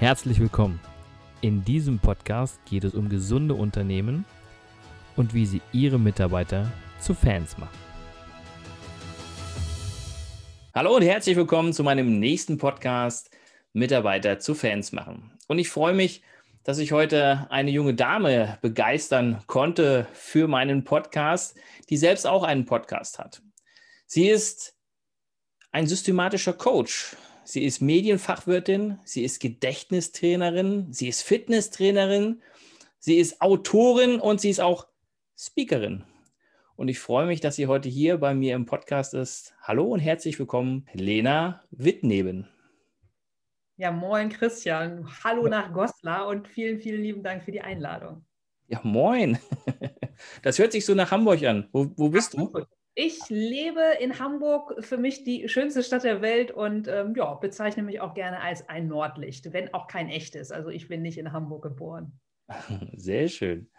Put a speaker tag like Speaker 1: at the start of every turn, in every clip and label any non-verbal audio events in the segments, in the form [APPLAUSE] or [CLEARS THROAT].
Speaker 1: Herzlich willkommen. In diesem Podcast geht es um gesunde Unternehmen und wie sie ihre Mitarbeiter zu Fans machen. Hallo und herzlich willkommen zu meinem nächsten Podcast Mitarbeiter zu Fans machen. Und ich freue mich, dass ich heute eine junge Dame begeistern konnte für meinen Podcast, die selbst auch einen Podcast hat. Sie ist ein systematischer Coach sie ist Medienfachwirtin, sie ist Gedächtnistrainerin, sie ist Fitnesstrainerin, sie ist Autorin und sie ist auch Speakerin. Und ich freue mich, dass sie heute hier bei mir im Podcast ist. Hallo und herzlich willkommen, Lena Wittneben.
Speaker 2: Ja, moin Christian. Hallo nach Goslar und vielen, vielen lieben Dank für die Einladung.
Speaker 1: Ja, moin. [LAUGHS] Das hört sich so nach Hamburg an. Wo, wo bist Ach, du?
Speaker 2: Ich lebe in Hamburg, für mich die schönste Stadt der Welt und ähm, ja, bezeichne mich auch gerne als ein Nordlicht, wenn auch kein echtes. Also ich bin nicht in Hamburg geboren. [LAUGHS]
Speaker 1: Sehr schön.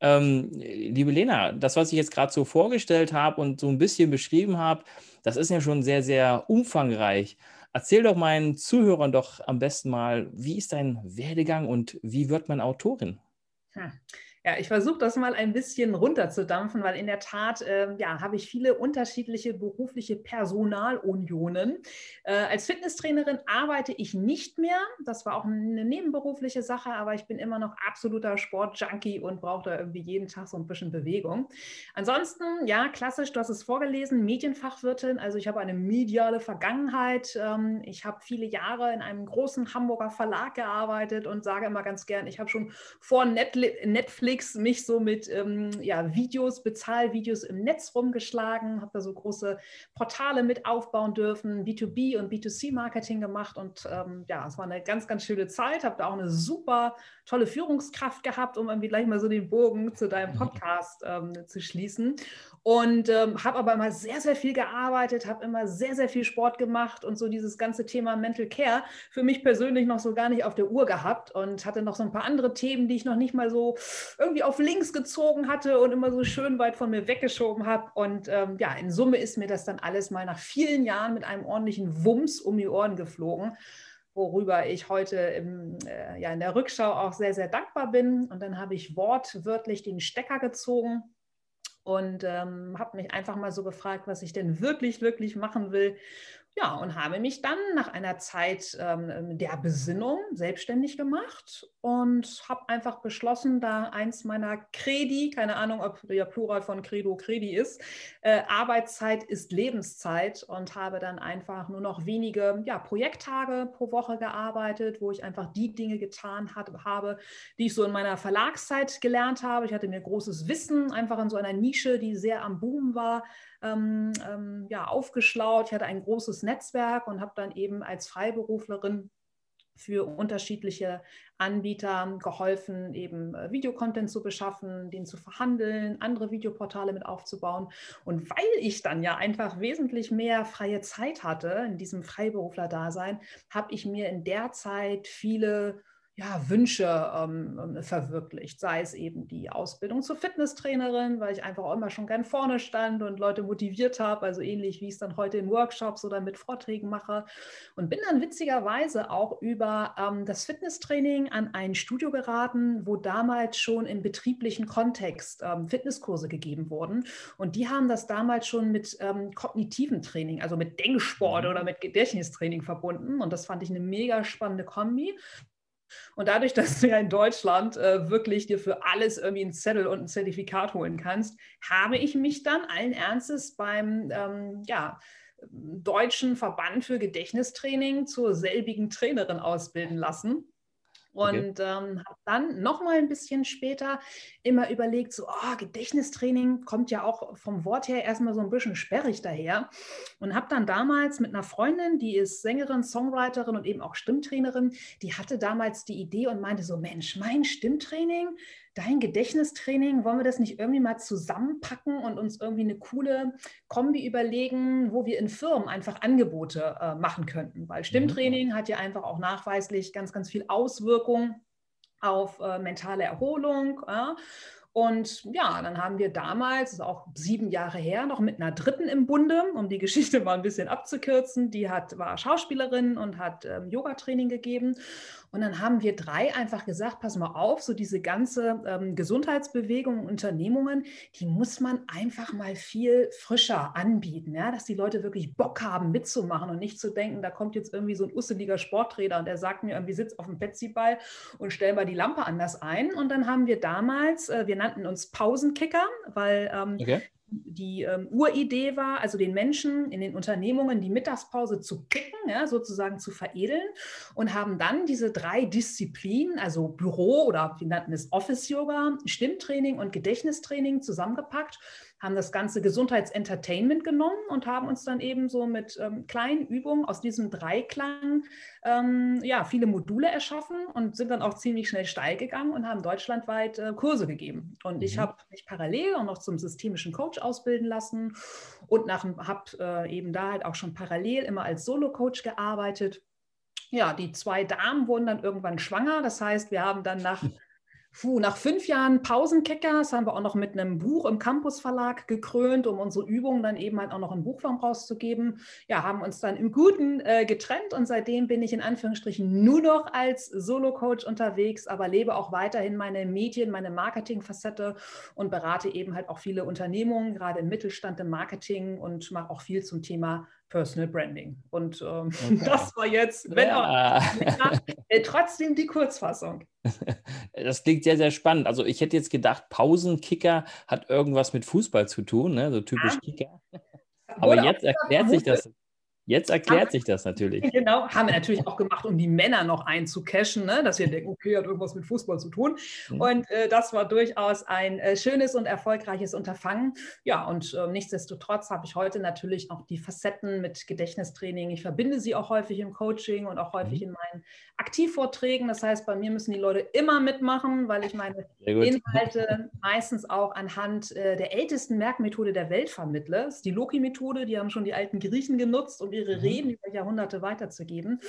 Speaker 1: Ähm, liebe Lena, das, was ich jetzt gerade so vorgestellt habe und so ein bisschen beschrieben habe, das ist ja schon sehr, sehr umfangreich. Erzähl doch meinen Zuhörern doch am besten mal, wie ist dein Werdegang und wie wird man Autorin?
Speaker 2: Hm. Ja, ich versuche das mal ein bisschen runterzudampfen, weil in der Tat äh, ja, habe ich viele unterschiedliche berufliche Personalunionen. Äh, als Fitnesstrainerin arbeite ich nicht mehr. Das war auch eine nebenberufliche Sache, aber ich bin immer noch absoluter Sportjunkie und brauche da irgendwie jeden Tag so ein bisschen Bewegung. Ansonsten, ja, klassisch, du hast es vorgelesen, Medienfachwirtin. Also ich habe eine mediale Vergangenheit. Ähm, ich habe viele Jahre in einem großen Hamburger Verlag gearbeitet und sage immer ganz gern, ich habe schon vor Netflix Netflix mich so mit ähm, ja, Videos, Bezahlvideos im Netz rumgeschlagen, habe da so große Portale mit aufbauen dürfen, B2B und B2C-Marketing gemacht und ähm, ja, es war eine ganz, ganz schöne Zeit, habe da auch eine super tolle Führungskraft gehabt, um irgendwie gleich mal so den Bogen zu deinem mhm. Podcast ähm, zu schließen und ähm, habe aber immer sehr, sehr viel gearbeitet, habe immer sehr, sehr viel Sport gemacht und so dieses ganze Thema Mental Care für mich persönlich noch so gar nicht auf der Uhr gehabt und hatte noch so ein paar andere Themen, die ich noch nicht mal so irgendwie auf links gezogen hatte und immer so schön weit von mir weggeschoben habe. Und ähm, ja, in Summe ist mir das dann alles mal nach vielen Jahren mit einem ordentlichen Wumms um die Ohren geflogen worüber ich heute im, äh, ja, in der Rückschau auch sehr, sehr dankbar bin. Und dann habe ich wortwörtlich den Stecker gezogen und ähm, habe mich einfach mal so gefragt, was ich denn wirklich, wirklich machen will. Ja, und habe mich dann nach einer Zeit ähm, der Besinnung selbstständig gemacht und habe einfach beschlossen, da eins meiner Credi, keine Ahnung, ob der Plural von Credo Credi ist, äh, Arbeitszeit ist Lebenszeit und habe dann einfach nur noch wenige ja, Projekttage pro Woche gearbeitet, wo ich einfach die Dinge getan hat, habe, die ich so in meiner Verlagszeit gelernt habe. Ich hatte mir großes Wissen einfach in so einer Nische, die sehr am Boom war, ähm, ähm, ja, aufgeschlaut. Ich hatte ein großes Netzwerk und habe dann eben als Freiberuflerin für unterschiedliche Anbieter geholfen, eben äh, Videocontent zu beschaffen, den zu verhandeln, andere Videoportale mit aufzubauen. Und weil ich dann ja einfach wesentlich mehr freie Zeit hatte in diesem Freiberufler-Dasein, habe ich mir in der Zeit viele ja, Wünsche ähm, ähm, verwirklicht, sei es eben die Ausbildung zur Fitnesstrainerin, weil ich einfach auch immer schon gern vorne stand und Leute motiviert habe, also ähnlich wie ich es dann heute in Workshops oder mit Vorträgen mache. Und bin dann witzigerweise auch über ähm, das Fitnesstraining an ein Studio geraten, wo damals schon im betrieblichen Kontext ähm, Fitnesskurse gegeben wurden. Und die haben das damals schon mit ähm, kognitiven Training, also mit Denksport mhm. oder mit Gedächtnistraining verbunden. Und das fand ich eine mega spannende Kombi und dadurch, [LAUGHS] dass du ja in Deutschland äh, wirklich dir für alles irgendwie einen Zettel und ein Zertifikat holen kannst, habe ich mich dann allen Ernstes beim ähm, ja, Deutschen Verband für Gedächtnistraining zur selbigen Trainerin ausbilden lassen. Und okay. ähm, habe dann noch mal ein bisschen später immer überlegt, so oh, Gedächtnistraining kommt ja auch vom Wort her erstmal so ein bisschen sperrig daher. Und habe dann damals mit einer Freundin, die ist Sängerin, Songwriterin und eben auch Stimmtrainerin, die hatte damals die Idee und meinte so, Mensch, mein Stimmtraining, dein Gedächtnistraining, wollen wir das nicht irgendwie mal zusammenpacken und uns irgendwie eine coole Kombi überlegen, wo wir in Firmen einfach Angebote äh, machen könnten? Weil mhm. Stimmtraining hat ja einfach auch nachweislich ganz, ganz viel Auswirkung auf äh, mentale Erholung. Ja? Und ja, dann haben wir damals, das ist auch sieben Jahre her, noch mit einer Dritten im Bunde, um die Geschichte [LAUGHS] mal ein bisschen abzukürzen. Die hat, war Schauspielerin und hat ähm, Yoga-Training gegeben. Und dann haben wir drei einfach gesagt, pass mal auf, so diese ganze ähm, Gesundheitsbewegung und Unternehmungen, die muss man einfach mal viel frischer anbieten, ja? dass die Leute wirklich Bock haben mitzumachen und nicht zu denken, da kommt jetzt irgendwie so ein usseliger Sporttrainer und der sagt mir irgendwie, sitz auf dem Petsy-Ball und stell mal die Lampe anders ein. Und dann haben wir damals, äh, wir nannten uns Pausenkicker, weil ähm, okay die ähm, Uridee war, also den Menschen in den Unternehmungen die Mittagspause zu kicken, ja, sozusagen zu veredeln und haben dann diese drei Disziplinen, also Büro oder wir nannten es Office Yoga, Stimmtraining und Gedächtnistraining zusammengepackt haben das ganze Gesundheitsentertainment genommen und haben uns dann eben so mit ähm, kleinen Übungen aus diesem Dreiklang ähm, ja, viele Module erschaffen und sind dann auch ziemlich schnell steil gegangen und haben deutschlandweit äh, Kurse gegeben. Und mhm. ich habe mich parallel auch noch zum systemischen Coach ausbilden lassen und habe äh, eben da halt auch schon parallel immer als Solo-Coach gearbeitet. Ja, die zwei Damen wurden dann irgendwann schwanger. Das heißt, wir haben dann nach [LAUGHS] Puh, nach fünf Jahren Pausenkicker, haben wir auch noch mit einem Buch im Campus Verlag gekrönt, um unsere Übungen dann eben halt auch noch in Buchform rauszugeben. Ja, haben uns dann im Guten äh, getrennt und seitdem bin ich in Anführungsstrichen nur noch als Solo-Coach unterwegs, aber lebe auch weiterhin meine Medien, meine Marketing-Facette und berate eben halt auch viele Unternehmungen, gerade im Mittelstand im Marketing und mache auch viel zum Thema Personal Branding. Und ähm, [LAUGHS] okay. das war jetzt, wenn ja. auch, äh, trotzdem die Kurzfassung. [LAUGHS]
Speaker 1: Das klingt sehr, sehr spannend. Also ich hätte jetzt gedacht, Pausenkicker hat irgendwas mit Fußball zu tun, ne? so typisch ja. Kicker. Aber jetzt erklärt sich das Jetzt erklärt sich das natürlich. [LAUGHS]
Speaker 2: Genau, haben wir natürlich auch gemacht, um die Männer noch einzucashen, ne? dass wir denken, okay, hat irgendwas mit Fußball zu tun. Mhm. Und äh, das war durchaus ein äh, schönes und erfolgreiches Unterfangen. Ja, und äh, nichtsdestotrotz habe ich heute natürlich auch die Facetten mit Gedächtnistraining. Ich verbinde sie auch häufig im Coaching und auch häufig mhm. in meinen Aktivvorträgen. Das heißt, bei mir müssen die Leute immer mitmachen, weil ich meine Inhalte meistens auch anhand äh, der ältesten Merkmethode der Welt vermittle. Das ist die Loki-Methode, die haben schon die alten Griechen genutzt und ihre mhm. Reden über Jahrhunderte weiterzugeben.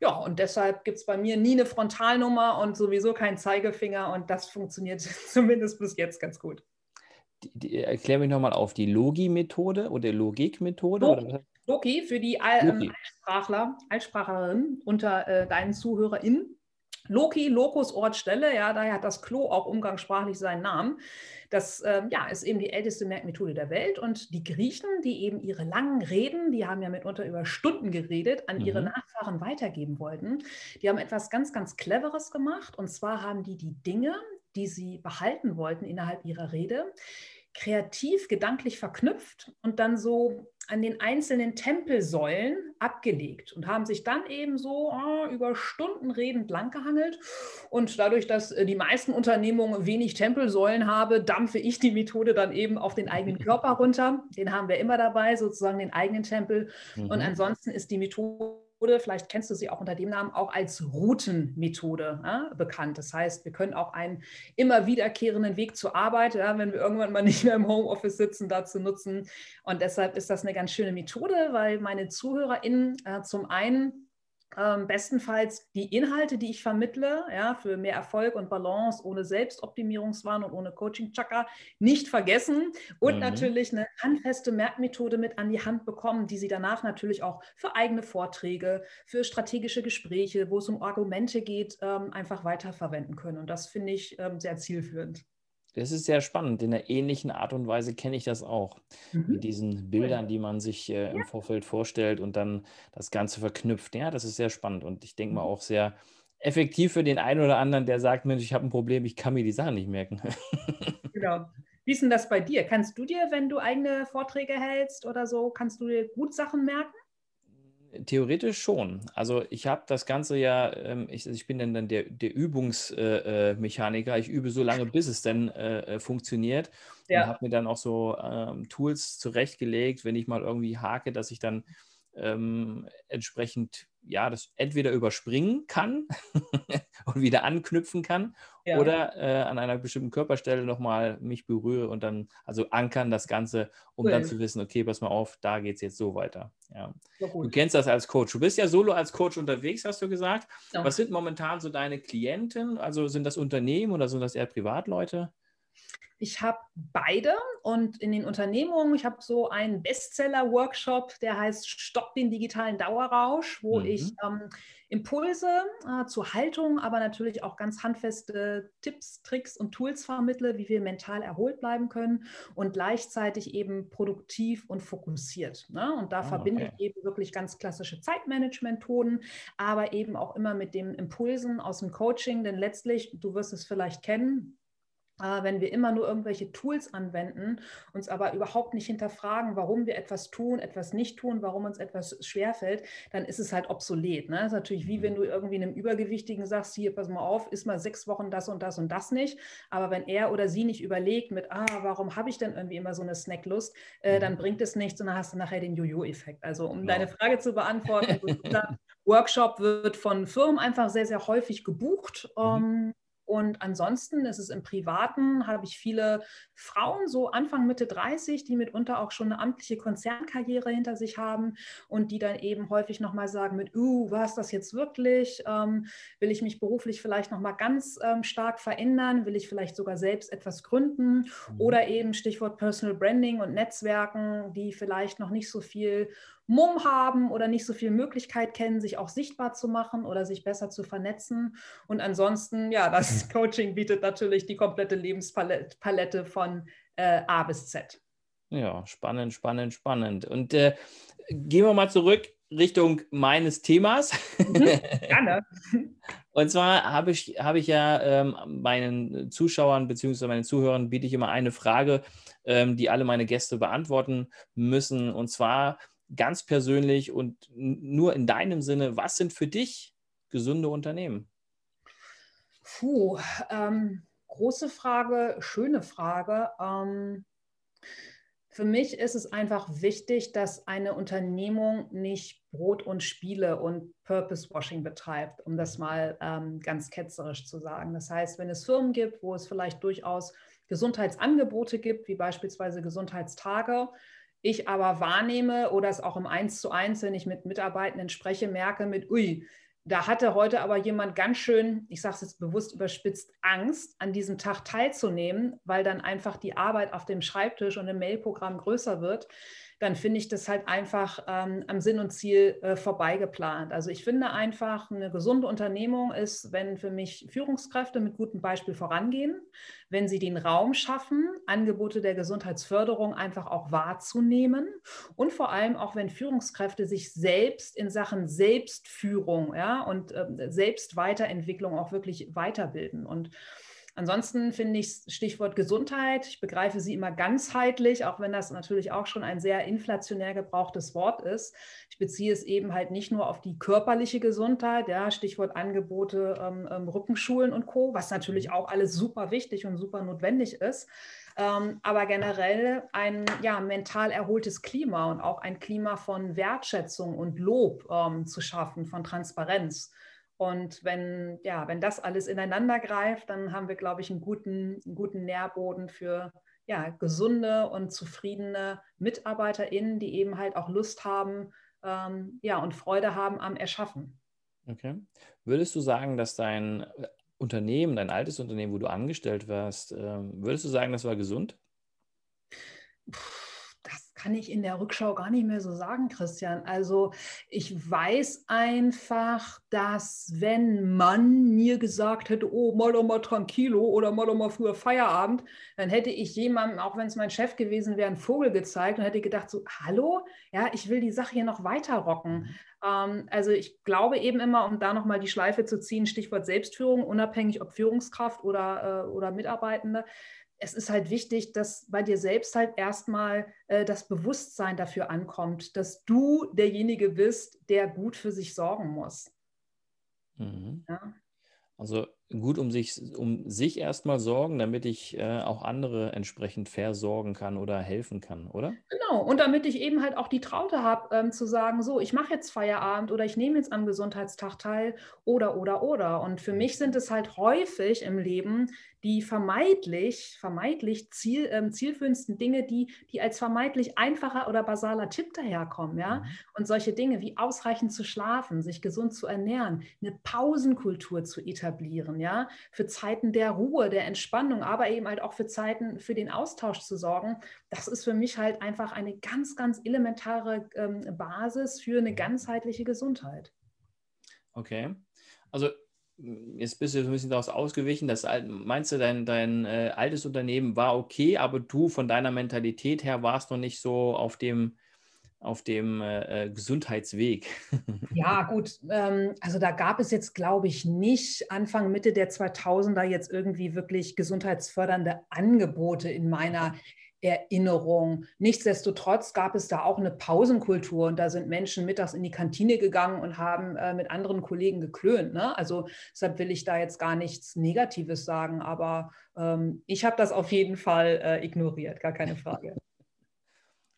Speaker 2: Ja, und deshalb gibt es bei mir nie eine Frontalnummer und sowieso keinen Zeigefinger und das funktioniert [LAUGHS] zumindest bis jetzt ganz gut.
Speaker 1: Die, die, erklär mich nochmal auf, die Logi-Methode oder Logik-Methode? Logi,
Speaker 2: Logi für die Al ähm, Altsprachler, Altsprachlerinnen unter äh, deinen ZuhörerInnen. Loki, Locus, Ort, Stelle, ja, daher hat das Klo auch umgangssprachlich seinen Namen. Das ähm, ja, ist eben die älteste Merkmethode der Welt. Und die Griechen, die eben ihre langen Reden, die haben ja mitunter über Stunden geredet, an mhm. ihre Nachfahren weitergeben wollten, die haben etwas ganz, ganz Cleveres gemacht. Und zwar haben die die Dinge, die sie behalten wollten innerhalb ihrer Rede, kreativ, gedanklich verknüpft und dann so an den einzelnen Tempelsäulen abgelegt und haben sich dann eben so oh, über Stunden redend langgehangelt. Und dadurch, dass äh, die meisten Unternehmungen wenig Tempelsäulen haben, dampfe ich die Methode dann eben auf den eigenen [LAUGHS] Körper runter. Den haben wir immer dabei, sozusagen den eigenen Tempel. Mhm. Und ansonsten ist die Methode vielleicht kennst du sie auch unter dem Namen, auch als Routenmethode ja, bekannt. Das heißt, wir können auch einen immer wiederkehrenden Weg zur Arbeit, ja, wenn wir irgendwann mal [LAUGHS] nicht mehr im Homeoffice sitzen, dazu nutzen. Und deshalb ist das eine ganz schöne Methode, weil meine ZuhörerInnen äh, zum einen ähm, bestenfalls die Inhalte, die ich vermittle, ja, für mehr Erfolg und Balance, ohne Selbstoptimierungswahn und ohne Coaching-Chaka, nicht vergessen und mhm. natürlich eine handfeste Merkmethode mit an die Hand bekommen, die sie danach natürlich auch für eigene Vorträge, für strategische Gespräche, wo es um Argumente geht, ähm, einfach weiterverwenden können. Und das finde ich ähm, sehr zielführend.
Speaker 1: Das ist sehr spannend. In einer ähnlichen Art und Weise kenne ich das auch. Mhm. Mit diesen Bildern, die man sich äh, im Vorfeld vorstellt und dann das Ganze verknüpft. Ja, das ist sehr spannend und ich denke mal mhm. auch sehr effektiv für den einen oder anderen, der sagt, Mensch, ich habe ein Problem, ich kann mir die Sachen nicht merken. [LAUGHS]
Speaker 2: genau. Wie ist denn das bei dir? Kannst du dir, wenn du eigene Vorträge hältst oder so, kannst du dir gut Sachen merken?
Speaker 1: Theoretisch schon. Also ich habe das Ganze ja, ähm, ich, ich, bin dann, der, der Übungsmechaniker. Äh, äh ich übe so lange, bis es dann äh funktioniert. Ja. Und habe mir dann auch so ähm, Tools zurechtgelegt, wenn ich mal irgendwie hake, dass ich dann ähm, entsprechend ja, das entweder überspringen kann [LAUGHS] und wieder anknüpfen kann ja. oder äh, an einer bestimmten Körperstelle nochmal mich berühre und dann, also ankern das Ganze, um cool. dann zu wissen, okay, pass mal auf, da geht es jetzt so weiter. Ja. Du kennst das als Coach. Du bist ja solo als Coach unterwegs, hast du gesagt. Ja. Was sind momentan so deine Klienten? Also sind das Unternehmen oder sind das eher Privatleute?
Speaker 2: Ich habe beide und in den Unternehmungen, ich habe so einen Bestseller-Workshop, der heißt Stopp den digitalen Dauerrausch, wo mhm. ich ähm, Impulse äh, zur Haltung, aber natürlich auch ganz handfeste Tipps, Tricks und Tools vermittle, wie wir mental erholt bleiben können und gleichzeitig eben produktiv und fokussiert. Ne? Und da oh, verbinde okay. ich eben wirklich ganz klassische Zeitmanagement-Methoden, aber eben auch immer mit den Impulsen aus dem Coaching, denn letztlich, du wirst es vielleicht kennen, wenn wir immer nur irgendwelche Tools anwenden, uns aber überhaupt nicht hinterfragen, warum wir etwas tun, etwas nicht tun, warum uns etwas schwerfällt, dann ist es halt obsolet. Ne? Das ist natürlich wie wenn mhm. du irgendwie einem Übergewichtigen sagst, hier, pass mal auf, ist mal sechs Wochen das und das und das nicht. Aber wenn er oder sie nicht überlegt mit, ah, warum habe ich denn irgendwie immer so eine Snacklust, äh, dann mhm. bringt es nichts und dann hast du nachher den Jojo-Effekt. Also um ja. deine Frage zu beantworten, [LAUGHS] Workshop wird von Firmen einfach sehr, sehr häufig gebucht. Mhm. Und ansonsten ist es im Privaten, habe ich viele Frauen, so Anfang, Mitte 30, die mitunter auch schon eine amtliche Konzernkarriere hinter sich haben und die dann eben häufig nochmal sagen mit, uh, war es das jetzt wirklich? Ähm, will ich mich beruflich vielleicht nochmal ganz ähm, stark verändern? Will ich vielleicht sogar selbst etwas gründen? Mhm. Oder eben Stichwort Personal Branding und Netzwerken, die vielleicht noch nicht so viel Mumm haben oder nicht so viel Möglichkeit kennen, sich auch sichtbar zu machen oder sich besser zu vernetzen. Und ansonsten, ja, das mhm. [LAUGHS] Coaching bietet natürlich die komplette Lebenspalette von äh, A bis Z.
Speaker 1: Ja, spannend, spannend, spannend. Und äh, gehen wir mal zurück Richtung meines Themas. Mhm, gerne. [LAUGHS] Und zwar habe ich, habe ich ja ähm, meinen Zuschauern bzw. meinen Zuhörern biete ich immer eine Frage, ähm, die alle meine Gäste beantworten müssen. Und zwar ganz persönlich und nur in deinem Sinne, was sind für dich gesunde Unternehmen?
Speaker 2: Puh, ähm, große Frage, schöne Frage. Ähm, für mich ist es einfach wichtig, dass eine Unternehmung nicht Brot und Spiele und Purpose-Washing betreibt, um das mal ähm, ganz ketzerisch zu sagen. Das heißt, wenn es Firmen gibt, wo es vielleicht durchaus Gesundheitsangebote gibt, wie beispielsweise Gesundheitstage, ich aber wahrnehme oder es auch im Eins zu eins, wenn ich mit Mitarbeitenden spreche, merke mit, ui, da hatte heute aber jemand ganz schön, ich sage es jetzt bewusst überspitzt, Angst, an diesem Tag teilzunehmen, weil dann einfach die Arbeit auf dem Schreibtisch und im Mailprogramm größer wird dann finde ich das halt einfach ähm, am Sinn und Ziel äh, vorbeigeplant. Also ich finde einfach, eine gesunde Unternehmung ist, wenn für mich Führungskräfte mit gutem Beispiel vorangehen, wenn sie den Raum schaffen, Angebote der Gesundheitsförderung einfach auch wahrzunehmen und vor allem auch, wenn Führungskräfte sich selbst in Sachen Selbstführung ja, und äh, Selbstweiterentwicklung auch wirklich weiterbilden. Und Ansonsten finde ich Stichwort Gesundheit, ich begreife sie immer ganzheitlich, auch wenn das natürlich auch schon ein sehr inflationär gebrauchtes Wort ist. Ich beziehe es eben halt nicht nur auf die körperliche Gesundheit, ja, Stichwort Angebote, ähm, ähm, Rückenschulen und Co., was natürlich auch alles super wichtig und super notwendig ist. Ähm, aber generell ein ja, mental erholtes Klima und auch ein Klima von Wertschätzung und Lob ähm, zu schaffen, von Transparenz. Und wenn, ja, wenn das alles ineinander greift, dann haben wir, glaube ich, einen guten, einen guten Nährboden für ja, gesunde und zufriedene MitarbeiterInnen, die eben halt auch Lust haben ähm, ja, und Freude haben am Erschaffen.
Speaker 1: Okay. Würdest du sagen, dass dein Unternehmen, dein altes Unternehmen, wo du angestellt warst, ähm, würdest du sagen, das war gesund?
Speaker 2: Puh kann ich in der Rückschau gar nicht mehr so sagen, Christian. Also ich weiß einfach, dass wenn man mir gesagt hätte, oh, mal doch mal tranquilo oder mal doch mal früher Feierabend, dann hätte ich jemandem, auch wenn es mein Chef gewesen wäre, einen Vogel gezeigt und hätte gedacht, so, hallo, ja, ich will die Sache hier noch weiter rocken. Mhm. Ähm, also ich glaube eben immer, um da nochmal die Schleife zu ziehen, Stichwort Selbstführung, unabhängig ob Führungskraft oder, äh, oder Mitarbeitende, es ist halt wichtig, dass bei dir selbst halt erstmal äh, das Bewusstsein dafür ankommt, dass du derjenige bist, der gut für sich sorgen muss.
Speaker 1: Mhm. Ja? Also gut um sich, um sich erstmal sorgen, damit ich äh, auch andere entsprechend versorgen kann oder helfen kann, oder?
Speaker 2: Genau, und damit ich eben halt auch die Traute habe, ähm, zu sagen, so, ich mache jetzt Feierabend oder ich nehme jetzt am Gesundheitstag teil oder, oder, oder. Und für mich sind es halt häufig im Leben die vermeintlich, vermeintlich ziel, ähm, zielführendsten Dinge, die, die als vermeintlich einfacher oder basaler Tipp daherkommen. Ja? Mhm. Und solche Dinge wie ausreichend zu schlafen, sich gesund zu ernähren, eine Pausenkultur zu etablieren, ja, für Zeiten der Ruhe, der Entspannung, aber eben halt auch für Zeiten für den Austausch zu sorgen. Das ist für mich halt einfach eine ganz, ganz elementare ähm, Basis für eine ganzheitliche Gesundheit.
Speaker 1: Okay. Also jetzt bist du so ein bisschen daraus ausgewichen. Das, meinst du, dein, dein äh, altes Unternehmen war okay, aber du von deiner Mentalität her warst noch nicht so auf dem, auf dem äh, äh Gesundheitsweg? [LAUGHS]
Speaker 2: Ja, gut. Ähm, also da gab es jetzt, glaube ich, nicht Anfang, Mitte der 2000er jetzt irgendwie wirklich gesundheitsfördernde Angebote in meiner Erinnerung. Nichtsdestotrotz gab es da auch eine Pausenkultur und da sind Menschen mittags in die Kantine gegangen und haben äh, mit anderen Kollegen geklönt. Ne? Also deshalb will ich da jetzt gar nichts Negatives sagen, aber ähm, ich habe das auf jeden Fall äh, ignoriert, gar keine Frage. [LAUGHS]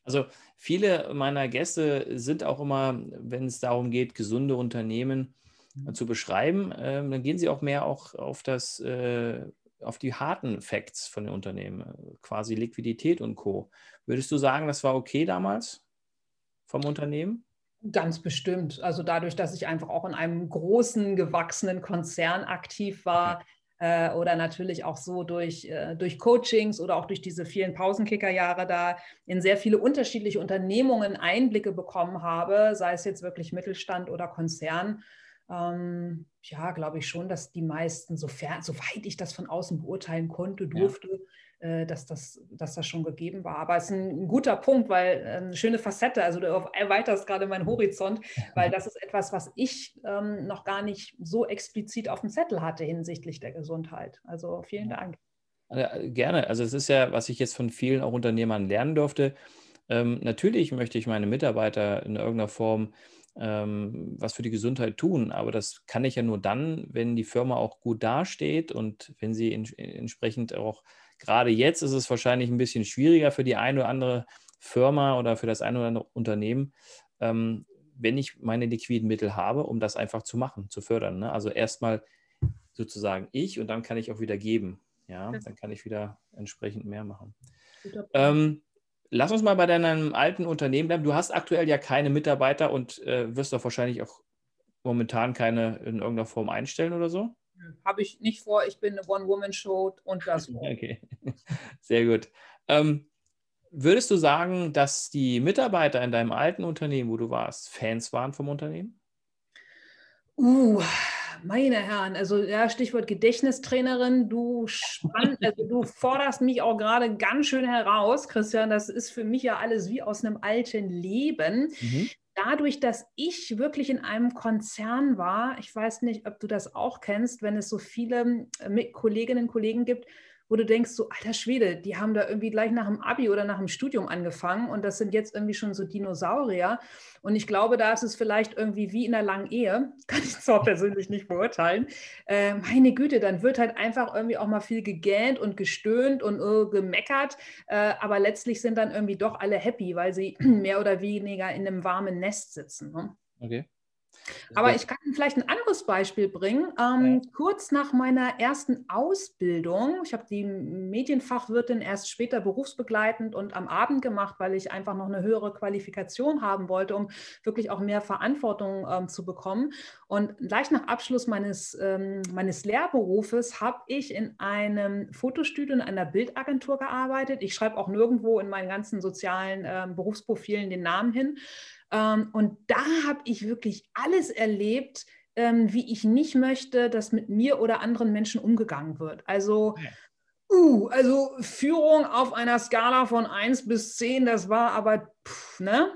Speaker 1: Also viele meiner Gäste sind auch immer, wenn es darum geht, gesunde Unternehmen mhm. zu beschreiben, äh, dann gehen sie auch mehr auch auf das äh, auf die harten Facts von den Unternehmen, äh, quasi Liquidität und Co. Würdest du sagen, das war okay damals vom Unternehmen?
Speaker 2: Ganz bestimmt. Also dadurch, dass ich einfach auch in einem großen, gewachsenen Konzern aktiv war äh, oder natürlich auch so durch, äh, durch Coachings oder auch durch diese vielen Pausenkickerjahre da in sehr viele unterschiedliche Unternehmungen Einblicke bekommen habe, sei es jetzt wirklich Mittelstand oder Konzern ähm, ja, glaube ich schon, dass die meisten, sofern, soweit ich das von außen beurteilen konnte, durfte, ja. äh, dass, das, dass das schon gegeben war. Aber es ist ein, ein guter Punkt, weil äh, eine schöne Facette, also du erweiterst gerade meinen Horizont, [LAUGHS] weil das ist etwas, was ich ähm, noch gar nicht so explizit auf dem Zettel hatte hinsichtlich der Gesundheit. Also vielen Dank.
Speaker 1: Ja, gerne. Also es ist ja, was ich jetzt von vielen auch Unternehmern lernen durfte. Ähm, natürlich möchte ich meine Mitarbeiter in irgendeiner Form ähm, was für die Gesundheit tun. Aber das kann ich ja nur dann, wenn die Firma auch gut dasteht und wenn sie in, entsprechend auch, gerade jetzt ist es wahrscheinlich ein bisschen schwieriger für die eine oder andere Firma oder für das eine oder andere Unternehmen, ähm, wenn ich meine liquiden Mittel habe, um das einfach zu machen, zu fördern. Ne? Also erstmal sozusagen ich und dann kann ich auch wieder geben. Ja, dann kann ich wieder entsprechend mehr machen. Ähm, Lass uns mal bei deinem alten Unternehmen bleiben. Du hast aktuell ja keine Mitarbeiter und äh, wirst doch wahrscheinlich auch momentan keine in irgendeiner Form einstellen oder so?
Speaker 2: Habe ich nicht vor. Ich bin eine One-Woman-Show und das. [LAUGHS]
Speaker 1: Okay, sehr gut. Ähm, würdest du sagen, dass die Mitarbeiter in deinem alten Unternehmen, wo du warst, Fans waren vom Unternehmen?
Speaker 2: Uh, meine Herren, also ja, Stichwort Gedächtnistrainerin, du spann, [LAUGHS] also du forderst mich auch gerade ganz schön heraus, Christian. Das ist für mich ja alles wie aus einem alten Leben. Mhm. Dadurch, dass ich wirklich in einem Konzern war, ich weiß nicht, ob du das auch kennst, wenn es so viele äh, Kolleginnen und Kollegen gibt, wo du denkst, so alter Schwede, die haben da irgendwie gleich nach dem Abi oder nach dem Studium angefangen und das sind jetzt irgendwie schon so Dinosaurier. Und ich glaube, da ist es vielleicht irgendwie wie in einer langen Ehe, [LAUGHS] kann ich zwar persönlich nicht beurteilen. Äh, meine Güte, dann wird halt einfach irgendwie auch mal viel gegähnt und gestöhnt und uh, gemeckert, äh, aber letztlich sind dann irgendwie doch alle happy, weil sie [CLEARS THROAT] mehr oder weniger in einem warmen Nest sitzen. Ne? Okay. Aber ich kann vielleicht ein anderes Beispiel bringen. Ähm, ja. Kurz nach meiner ersten Ausbildung, ich habe die Medienfachwirtin erst später berufsbegleitend und am Abend gemacht, weil ich einfach noch eine höhere Qualifikation haben wollte, um wirklich auch mehr Verantwortung ähm, zu bekommen. Und gleich nach Abschluss meines, ähm, meines Lehrberufes habe ich in einem Fotostudio in einer Bildagentur gearbeitet. Ich schreibe auch nirgendwo in meinen ganzen sozialen ähm, Berufsprofilen den Namen hin. Ähm, und da habe ich wirklich alles erlebt, ähm, wie ich nicht möchte, dass mit mir oder anderen Menschen umgegangen wird. Also, uh, also Führung auf einer Skala von 1 bis 10, das war aber, pff, ne?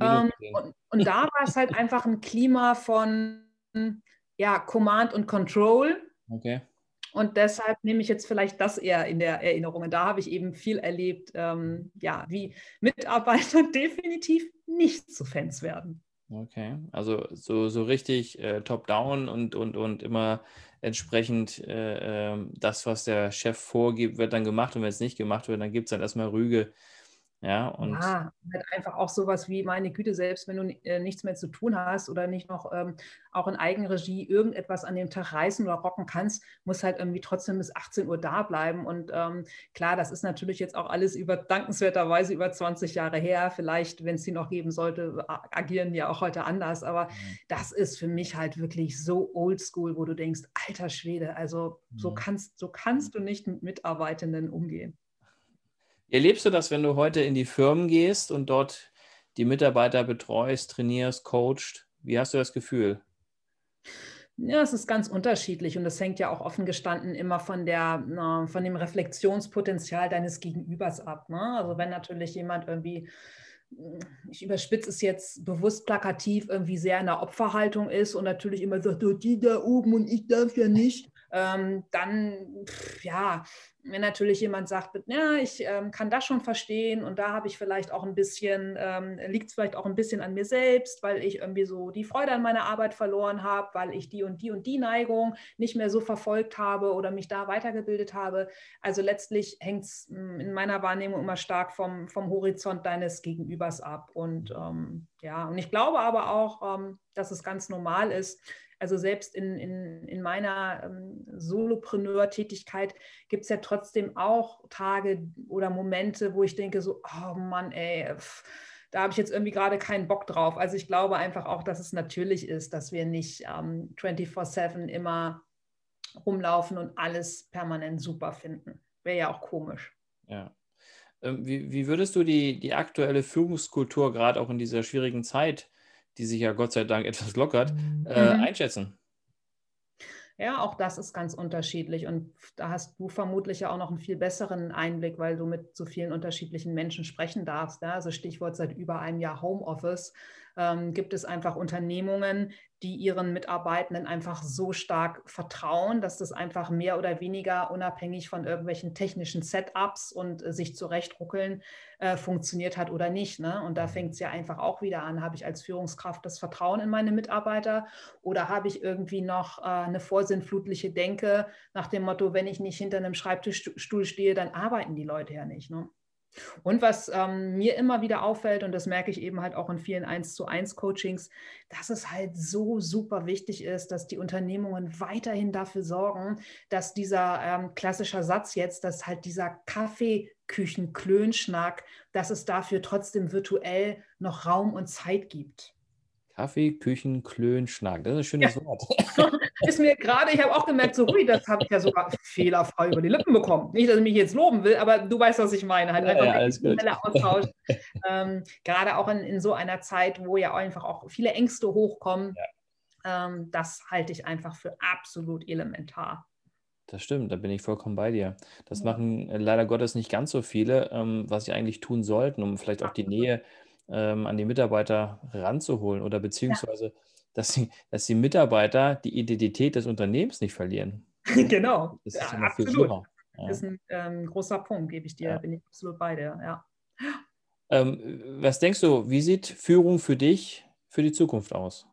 Speaker 2: Ähm, und, und da war es halt [LAUGHS] einfach ein Klima von ja, Command und Control. Okay. Und deshalb nehme ich jetzt vielleicht das eher in der Erinnerung. Und da habe ich eben viel erlebt, ähm, ja, wie Mitarbeiter [LAUGHS] definitiv nicht zu Fans werden.
Speaker 1: Okay, also so, so richtig äh, top-down und, und, und immer entsprechend äh, äh, das, was der Chef vorgibt, wird dann gemacht und wenn es nicht gemacht wird, dann gibt es dann erstmal Rüge. Ja, und
Speaker 2: ja, halt einfach auch sowas wie, meine Güte, selbst wenn du äh, nichts mehr zu tun hast oder nicht noch ähm, auch in Eigenregie irgendetwas an dem Tag reißen oder rocken kannst, muss halt irgendwie trotzdem bis 18 Uhr da bleiben. Und ähm, klar, das ist natürlich jetzt auch alles über dankenswerterweise über 20 Jahre her. Vielleicht, wenn es die noch geben sollte, agieren die ja auch heute anders. Aber mhm. das ist für mich halt wirklich so oldschool, wo du denkst, alter Schwede, also mhm. so kannst, so kannst du nicht mit Mitarbeitenden umgehen.
Speaker 1: Erlebst du das, wenn du heute in die Firmen gehst und dort die Mitarbeiter betreust, trainierst, coachst? Wie hast du das Gefühl?
Speaker 2: Ja, es ist ganz unterschiedlich und das hängt ja auch offen gestanden immer von, der, von dem Reflexionspotenzial deines Gegenübers ab. Ne? Also wenn natürlich jemand irgendwie ich überspitze es jetzt bewusst plakativ, irgendwie sehr in der Opferhaltung ist und natürlich immer sagt, die da oben und ich darf ja nicht, ähm, dann, pff, ja, wenn natürlich jemand sagt, ja, ich ähm, kann das schon verstehen und da habe ich vielleicht auch ein bisschen, ähm, liegt es vielleicht auch ein bisschen an mir selbst, weil ich irgendwie so die Freude an meiner Arbeit verloren habe, weil ich die und die und die Neigung nicht mehr so verfolgt habe oder mich da weitergebildet habe. Also letztlich hängt es hm, in meiner Wahrnehmung immer stark vom, vom Horizont deines Gegenübers ab. Und ähm, ja, und ich glaube aber auch, ähm, dass es ganz normal ist, also selbst in, in, in meiner ähm, Solopreneur-Tätigkeit gibt es ja trotzdem auch Tage oder Momente, wo ich denke so, oh Mann, ey, pff, da habe ich jetzt irgendwie gerade keinen Bock drauf. Also ich glaube einfach auch, dass es natürlich ist, dass wir nicht ähm, 24/7 immer rumlaufen und alles permanent super finden. Wäre ja auch komisch.
Speaker 1: Ja. Ähm, wie, wie würdest du die, die aktuelle Führungskultur gerade auch in dieser schwierigen Zeit die sich ja Gott sei Dank [LAUGHS] etwas lockert, äh, mhm. einschätzen?
Speaker 2: Ja, auch das ist ganz unterschiedlich. Und da hast du vermutlich ja auch noch einen viel besseren Einblick, weil du mit so vielen unterschiedlichen Menschen sprechen darfst. Ja? Also Stichwort seit über einem Jahr Homeoffice ähm, gibt es einfach Unternehmungen, die ihren Mitarbeitenden einfach so stark vertrauen, dass das einfach mehr oder weniger unabhängig von irgendwelchen technischen Setups und äh, sich zurechtruckeln äh, funktioniert hat oder nicht. Ne? Und da mhm. fängt es ja einfach auch wieder an. Habe ich als Führungskraft das Vertrauen in meine Mitarbeiter oder habe ich irgendwie noch äh, eine vorsinnflutliche Denke nach dem Motto, wenn ich nicht hinter einem Schreibtischstuhl stehe, dann arbeiten die Leute ja nicht. Ne? Und was ähm, mir immer wieder auffällt, und das merke ich eben halt auch in vielen 1 zu 1 Coachings, dass es halt so super wichtig ist, dass die Unternehmungen weiterhin dafür sorgen, dass dieser ähm, klassischer Satz jetzt, dass halt dieser Kaffeeküchen-Klönschnack, dass es dafür trotzdem virtuell noch Raum und Zeit gibt.
Speaker 1: Kaffee, Küchen, Klön, Schnack. Das ist ein schönes ja. Wort. [LAUGHS]
Speaker 2: ist mir gerade, ich habe auch gemerkt, so, hui, das habe ich ja sogar fehlerfrei über die Lippen bekommen. Nicht, dass ich mich jetzt loben will, aber du weißt, was ich meine. Halt einfach ja, ein schneller Austausch. [LAUGHS] ähm, gerade auch in, in so einer Zeit, wo ja einfach auch viele Ängste hochkommen. Ja. Ähm, das halte ich einfach für absolut elementar.
Speaker 1: Das stimmt, da bin ich vollkommen bei dir. Das machen äh, leider Gottes nicht ganz so viele, ähm, was sie eigentlich tun sollten, um vielleicht auch die Nähe ähm, an die Mitarbeiter ranzuholen oder beziehungsweise, ja. dass, die, dass die Mitarbeiter die Identität des Unternehmens nicht verlieren. [LAUGHS]
Speaker 2: genau, das ist ja, absolut. Ja. Das ist ein ähm, großer Punkt, gebe ich dir, ja. bin ich absolut bei dir. Ja.
Speaker 1: Ähm, was denkst du, wie sieht Führung für dich für die Zukunft aus?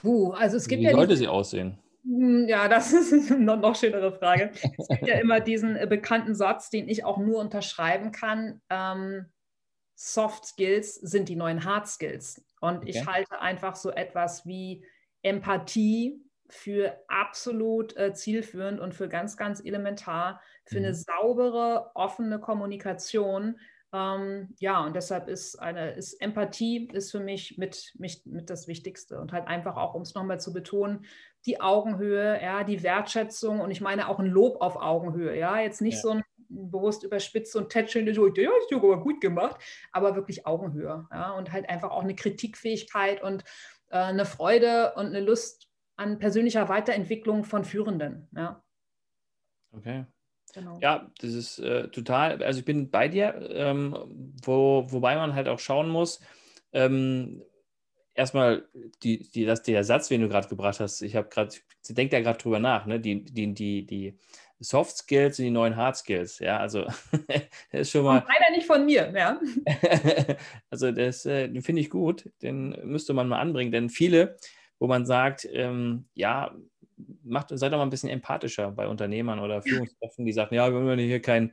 Speaker 2: Puh, also es gibt
Speaker 1: wie
Speaker 2: ja
Speaker 1: sollte sie aussehen?
Speaker 2: Hm, ja, das ist [LAUGHS] eine noch schönere Frage. Es gibt ja immer diesen äh, bekannten Satz, den ich auch nur unterschreiben kann. Ähm, Soft Skills sind die neuen Hard Skills. Und okay. ich halte einfach so etwas wie Empathie für absolut äh, zielführend und für ganz, ganz elementar, für mhm. eine saubere, offene Kommunikation. Ähm, ja, und deshalb ist eine ist Empathie ist für mich mit, mich mit das Wichtigste und halt einfach auch, um es nochmal zu betonen, die Augenhöhe, ja, die Wertschätzung und ich meine auch ein Lob auf Augenhöhe, ja, jetzt nicht ja. so ein bewusst überspitzt und tätscheln, so, ja, ist ja aber gut gemacht, aber wirklich Augenhöhe. Ja, und halt einfach auch eine Kritikfähigkeit und äh, eine Freude und eine Lust an persönlicher Weiterentwicklung von Führenden. Ja.
Speaker 1: Okay. Genau. Ja, das ist äh, total, also ich bin bei dir, ähm, wo, wobei man halt auch schauen muss, ähm, erstmal die, die, das, der Satz, den du gerade gebracht hast, ich habe gerade, sie denkt ja gerade drüber nach, ne? die, die, die, die Soft Skills und die neuen Hard Skills. Ja, also [LAUGHS] das ist schon mal. Und
Speaker 2: leider nicht von mir, ja. [LAUGHS]
Speaker 1: also das äh, finde ich gut, den müsste man mal anbringen, denn viele, wo man sagt, ähm, ja, macht, seid doch mal ein bisschen empathischer bei Unternehmern oder Führungskräften, die sagen, ja, wir wollen hier kein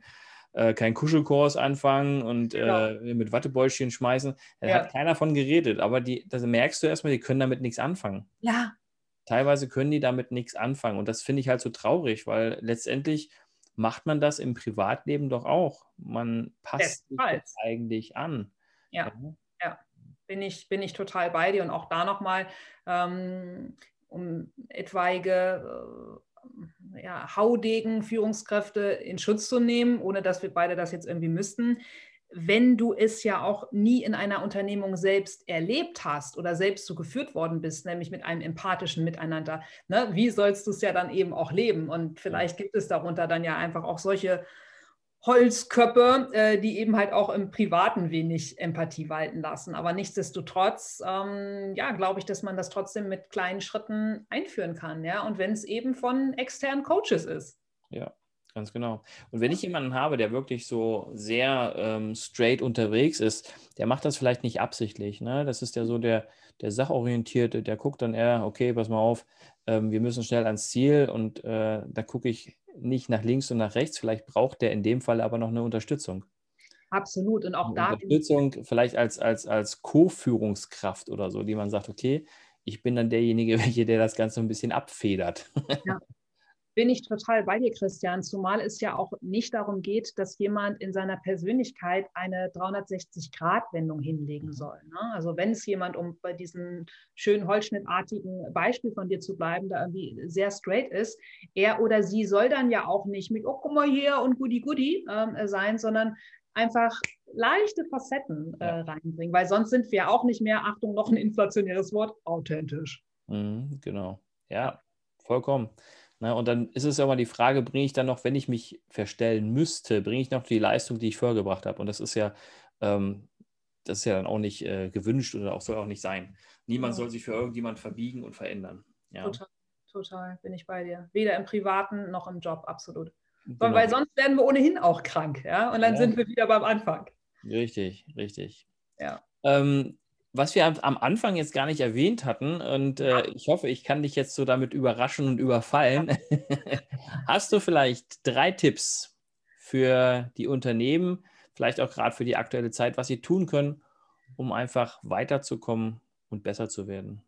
Speaker 1: äh, keinen Kuschelkurs anfangen und genau. äh, mit Wattebäuschen schmeißen. Da ja. hat keiner von geredet, aber die, das merkst du erstmal, die können damit nichts anfangen.
Speaker 2: Ja.
Speaker 1: Teilweise können die damit nichts anfangen und das finde ich halt so traurig, weil letztendlich macht man das im Privatleben doch auch. Man passt sich eigentlich an.
Speaker 2: Ja. ja. Bin, ich, bin ich total bei dir und auch da nochmal, ähm, um etwaige äh, ja, Haudegen Führungskräfte in Schutz zu nehmen, ohne dass wir beide das jetzt irgendwie müssten wenn du es ja auch nie in einer Unternehmung selbst erlebt hast oder selbst so geführt worden bist, nämlich mit einem empathischen Miteinander, ne, wie sollst du es ja dann eben auch leben? Und vielleicht gibt es darunter dann ja einfach auch solche Holzköpfe, äh, die eben halt auch im Privaten wenig Empathie walten lassen. Aber nichtsdestotrotz, ähm, ja, glaube ich, dass man das trotzdem mit kleinen Schritten einführen kann, ja. Und wenn es eben von externen Coaches ist.
Speaker 1: Ja, Ganz genau. Und wenn ich jemanden habe, der wirklich so sehr ähm, straight unterwegs ist, der macht das vielleicht nicht absichtlich. Ne? Das ist ja so der, der Sachorientierte, der guckt dann eher, okay, pass mal auf, ähm, wir müssen schnell ans Ziel und äh, da gucke ich nicht nach links und nach rechts. Vielleicht braucht der in dem Fall aber noch eine Unterstützung.
Speaker 2: Absolut. Und auch eine
Speaker 1: da. Unterstützung vielleicht als, als, als Co-Führungskraft oder so, die man sagt, okay, ich bin dann derjenige, [LAUGHS] welche, der das Ganze ein bisschen abfedert. Ja, [LAUGHS]
Speaker 2: bin ich total bei dir, Christian, zumal es ja auch nicht darum geht, dass jemand in seiner Persönlichkeit eine 360-Grad-Wendung hinlegen mhm. soll. Ne? Also wenn es jemand, um bei diesem schönen holzschnittartigen Beispiel von dir zu bleiben, da irgendwie sehr straight ist, er oder sie soll dann ja auch nicht mit, oh, guck mal hier und goody goody ähm, sein, sondern einfach leichte Facetten äh, reinbringen, weil sonst sind wir auch nicht mehr, Achtung, noch ein inflationäres Wort, authentisch.
Speaker 1: Mhm, genau, ja, vollkommen. Ne? Und dann ist es ja mal die Frage, bringe ich dann noch, wenn ich mich verstellen müsste, bringe ich noch die Leistung, die ich vorgebracht habe? Und das ist ja, ähm, das ist ja dann auch nicht äh, gewünscht oder auch soll auch nicht sein. Niemand ja. soll sich für irgendjemand verbiegen und verändern. Ja.
Speaker 2: Total, total, bin ich bei dir. Weder im Privaten noch im Job, absolut. Genau. Weil sonst werden wir ohnehin auch krank, ja. Und dann ja. sind wir wieder beim Anfang.
Speaker 1: Richtig, richtig.
Speaker 2: Ja.
Speaker 1: Ähm, was wir am Anfang jetzt gar nicht erwähnt hatten, und äh, ich hoffe, ich kann dich jetzt so damit überraschen und überfallen. [LAUGHS] Hast du vielleicht drei Tipps für die Unternehmen, vielleicht auch gerade für die aktuelle Zeit, was sie tun können, um einfach weiterzukommen und besser zu werden?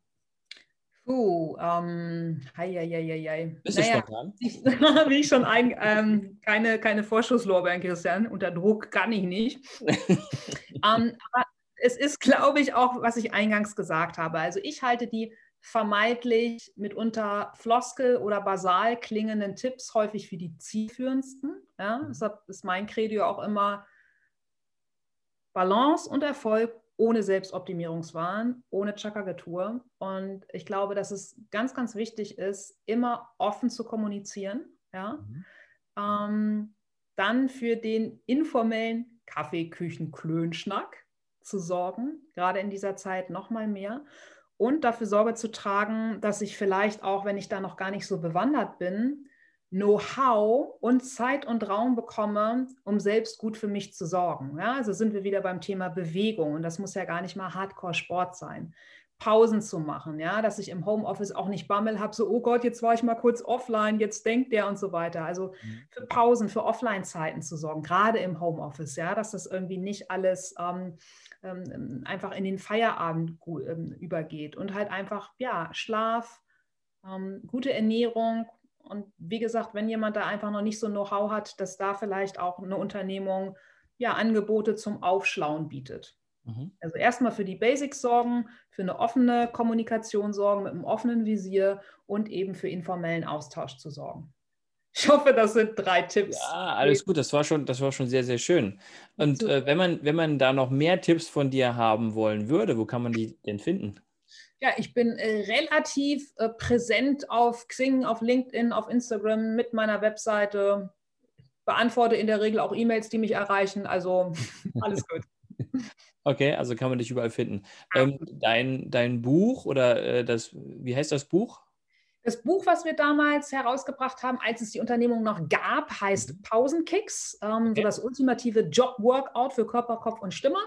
Speaker 2: Puh, ähm, hei, hei, hei, hei.
Speaker 1: Bist naja, du? [LAUGHS]
Speaker 2: Ich, wie ich schon ein, ähm, keine, keine Vorschusslorbeeren, Christian. Unter Druck kann ich nicht. [LAUGHS] ähm, aber es ist, glaube ich, auch, was ich eingangs gesagt habe. Also ich halte die vermeintlich mitunter Floskel oder basal klingenden Tipps häufig für die zielführendsten. Ja? Mhm. Deshalb ist mein Credo auch immer Balance und Erfolg ohne Selbstoptimierungswahn, ohne Chakagatur. Und ich glaube, dass es ganz, ganz wichtig ist, immer offen zu kommunizieren. Ja? Mhm. Ähm, dann für den informellen Kaffeeküchen-Klönschnack zu sorgen, gerade in dieser Zeit noch mal mehr. Und dafür Sorge zu tragen, dass ich vielleicht auch, wenn ich da noch gar nicht so bewandert bin, Know-how und Zeit und Raum bekomme, um selbst gut für mich zu sorgen. Ja, also sind wir wieder beim Thema Bewegung und das muss ja gar nicht mal Hardcore-Sport sein. Pausen zu machen, ja, dass ich im Homeoffice auch nicht Bammel habe, so, oh Gott, jetzt war ich mal kurz offline, jetzt denkt der und so weiter. Also mhm. für Pausen, für Offline-Zeiten zu sorgen, gerade im Homeoffice, ja, dass das irgendwie nicht alles ähm, ähm, einfach in den Feierabend ähm, übergeht und halt einfach, ja, Schlaf, ähm, gute Ernährung und wie gesagt, wenn jemand da einfach noch nicht so Know-how hat, dass da vielleicht auch eine Unternehmung ja Angebote zum Aufschlauen bietet. Mhm. Also erstmal für die Basics sorgen, für eine offene Kommunikation sorgen mit einem offenen Visier und eben für informellen Austausch zu sorgen. Ich hoffe, das sind drei Tipps.
Speaker 1: Ja, alles gut. Das war schon, das war schon sehr, sehr schön. Und äh, wenn, man, wenn man da noch mehr Tipps von dir haben wollen würde, wo kann man die denn finden?
Speaker 2: Ja, ich bin äh, relativ äh, präsent auf Xing, auf LinkedIn, auf Instagram mit meiner Webseite. Beantworte in der Regel auch E-Mails, die mich erreichen. Also [LAUGHS] alles gut.
Speaker 1: Okay, also kann man dich überall finden. Ähm, dein, dein Buch oder äh, das, wie heißt das Buch?
Speaker 2: Das Buch, was wir damals herausgebracht haben, als es die Unternehmung noch gab, heißt mhm. Pausenkicks, ähm, okay. so das ultimative Job-Workout für Körper, Kopf und Stimme.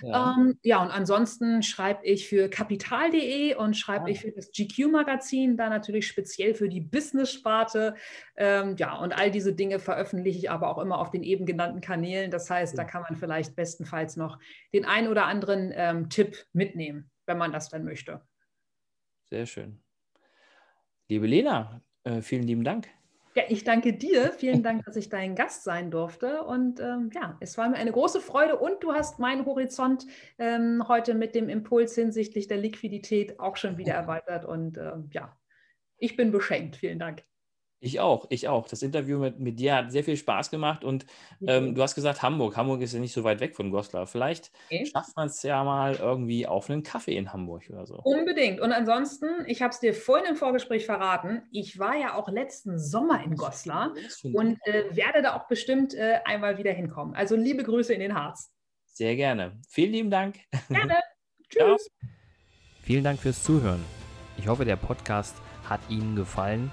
Speaker 2: Ja, ähm, ja und ansonsten schreibe ich für kapital.de und schreibe ah. ich für das GQ-Magazin, da natürlich speziell für die Business-Sparte. Ähm, ja, und all diese Dinge veröffentliche ich aber auch immer auf den eben genannten Kanälen. Das heißt, ja. da kann man vielleicht bestenfalls noch den einen oder anderen ähm, Tipp mitnehmen, wenn man das dann möchte.
Speaker 1: Sehr schön. Liebe Lena, äh, vielen lieben Dank.
Speaker 2: Ja, ich danke dir. Vielen Dank, dass ich dein Gast sein durfte. Und ähm, ja, es war mir eine große Freude und du hast meinen Horizont ähm, heute mit dem Impuls hinsichtlich der Liquidität auch schon wieder [LAUGHS] erweitert. Und ähm, ja, ich bin beschenkt. Vielen Dank.
Speaker 1: Ich auch, ich auch. Das Interview mit, mit dir hat sehr viel Spaß gemacht und ähm, du hast gesagt Hamburg. Hamburg ist ja nicht so weit weg von Goslar. Vielleicht okay. schafft man es ja mal irgendwie auf einen Kaffee in Hamburg oder so.
Speaker 2: Unbedingt. Und ansonsten, ich habe es dir vorhin im Vorgespräch verraten, ich war ja auch letzten Sommer in Goslar und äh, werde da auch bestimmt äh, einmal wieder hinkommen. Also liebe Grüße in den Harz.
Speaker 1: Sehr gerne. Vielen lieben Dank.
Speaker 2: Gerne. [LAUGHS] [LAUGHS] Tschüss.
Speaker 1: Vielen Dank fürs Zuhören. Ich hoffe, der Podcast hat Ihnen gefallen